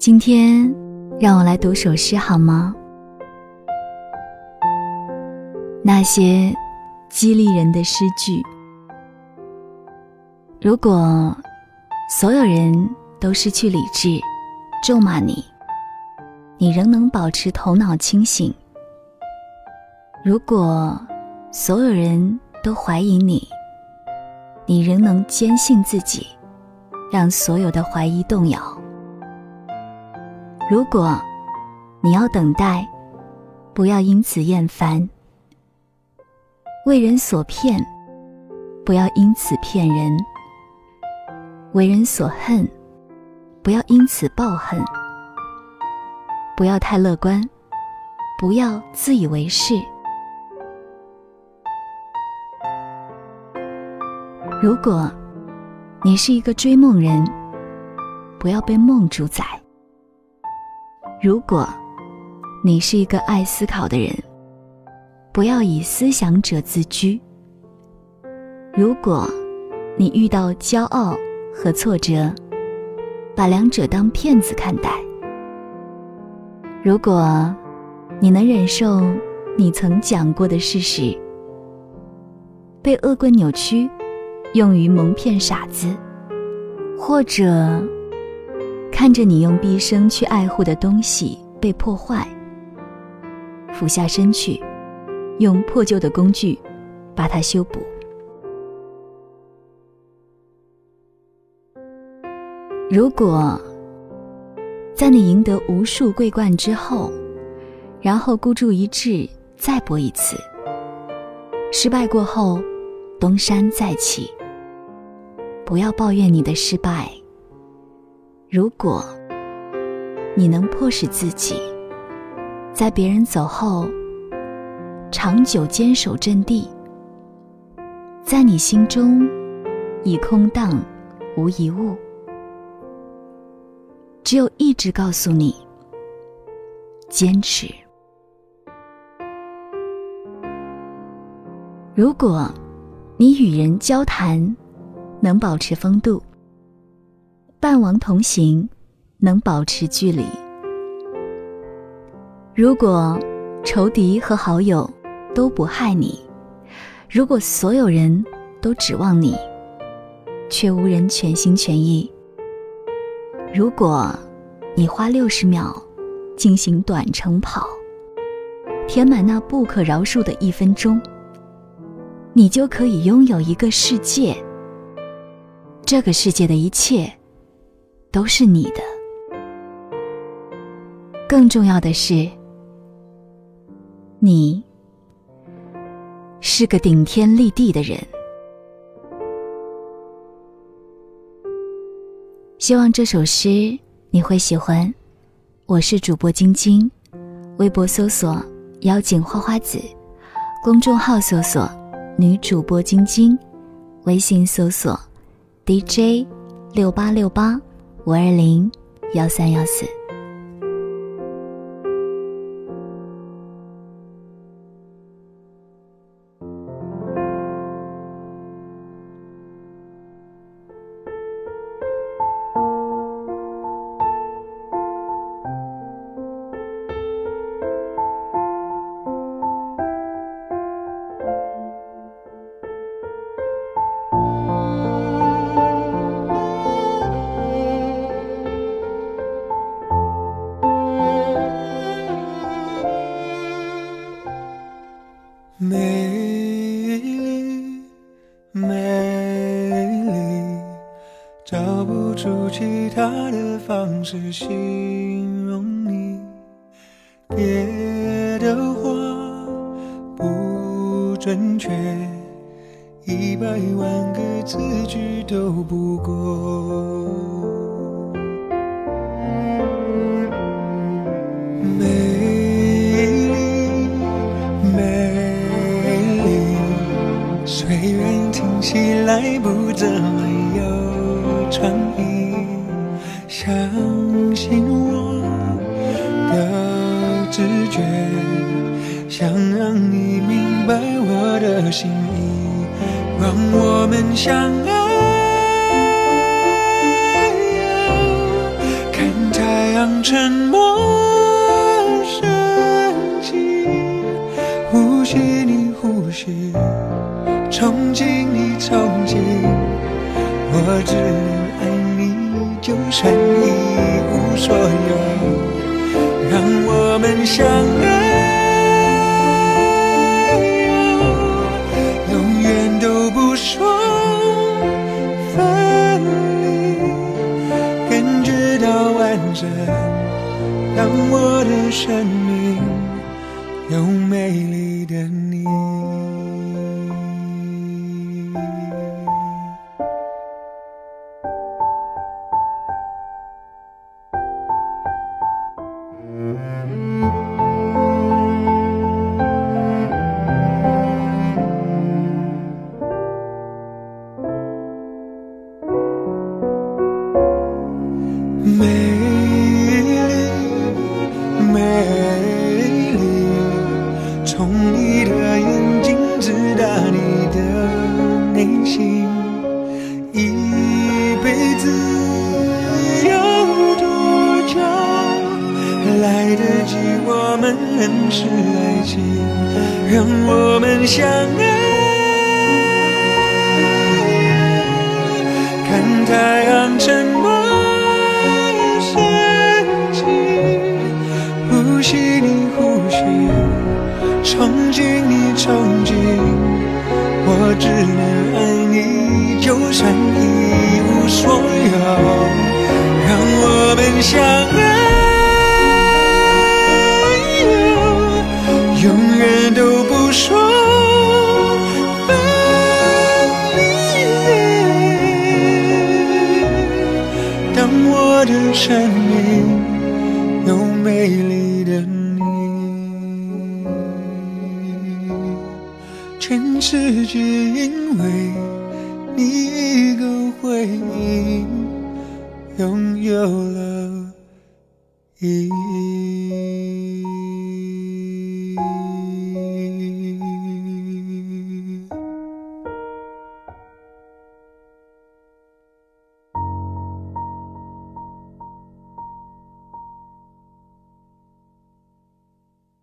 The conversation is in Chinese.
今天，让我来读首诗好吗？那些激励人的诗句。如果所有人都失去理智，咒骂你，你仍能保持头脑清醒；如果所有人都怀疑你，你仍能坚信自己，让所有的怀疑动摇。如果你要等待，不要因此厌烦；为人所骗，不要因此骗人；为人所恨，不要因此报恨；不要太乐观，不要自以为是。如果你是一个追梦人，不要被梦主宰。如果你是一个爱思考的人，不要以思想者自居。如果你遇到骄傲和挫折，把两者当骗子看待。如果你能忍受你曾讲过的事实，被恶棍扭曲，用于蒙骗傻子，或者。看着你用毕生去爱护的东西被破坏，俯下身去，用破旧的工具把它修补。如果在你赢得无数桂冠之后，然后孤注一掷再搏一次，失败过后东山再起，不要抱怨你的失败。如果你能迫使自己在别人走后长久坚守阵地，在你心中已空荡无一物，只有一直告诉你坚持。如果你与人交谈能保持风度。伴王同行，能保持距离。如果仇敌和好友都不害你，如果所有人都指望你，却无人全心全意，如果你花六十秒进行短程跑，填满那不可饶恕的一分钟，你就可以拥有一个世界。这个世界的一切。都是你的。更重要的是，你是个顶天立地的人。希望这首诗你会喜欢。我是主播晶晶，微博搜索“妖精花花子”，公众号搜索“女主播晶晶”，微信搜索 “DJ 六八六八”。五二零幺三幺四。他的方式形容你，别的话不准确，一百万个字句都不够。美丽，美丽，虽然听起来不怎么有创意，相。信我的直觉，想让你明白我的心意，让我们相爱。看太阳。沉默升起，呼吸你呼吸，憧憬你憧憬，我只能，就算一无所有，让我们相爱。永远都不说分离，感觉到完整。让我的生命美丽，美丽，从你的眼睛直达你的内心，一辈子有多久，来得及我们认识爱情，让我们相爱。看太阳沉憧憬你曾经，我只能爱你，就算一无所有，让我们相爱，永远都不说分离。当我的生命有美丽的全世界因为你一个回应，拥有了意义。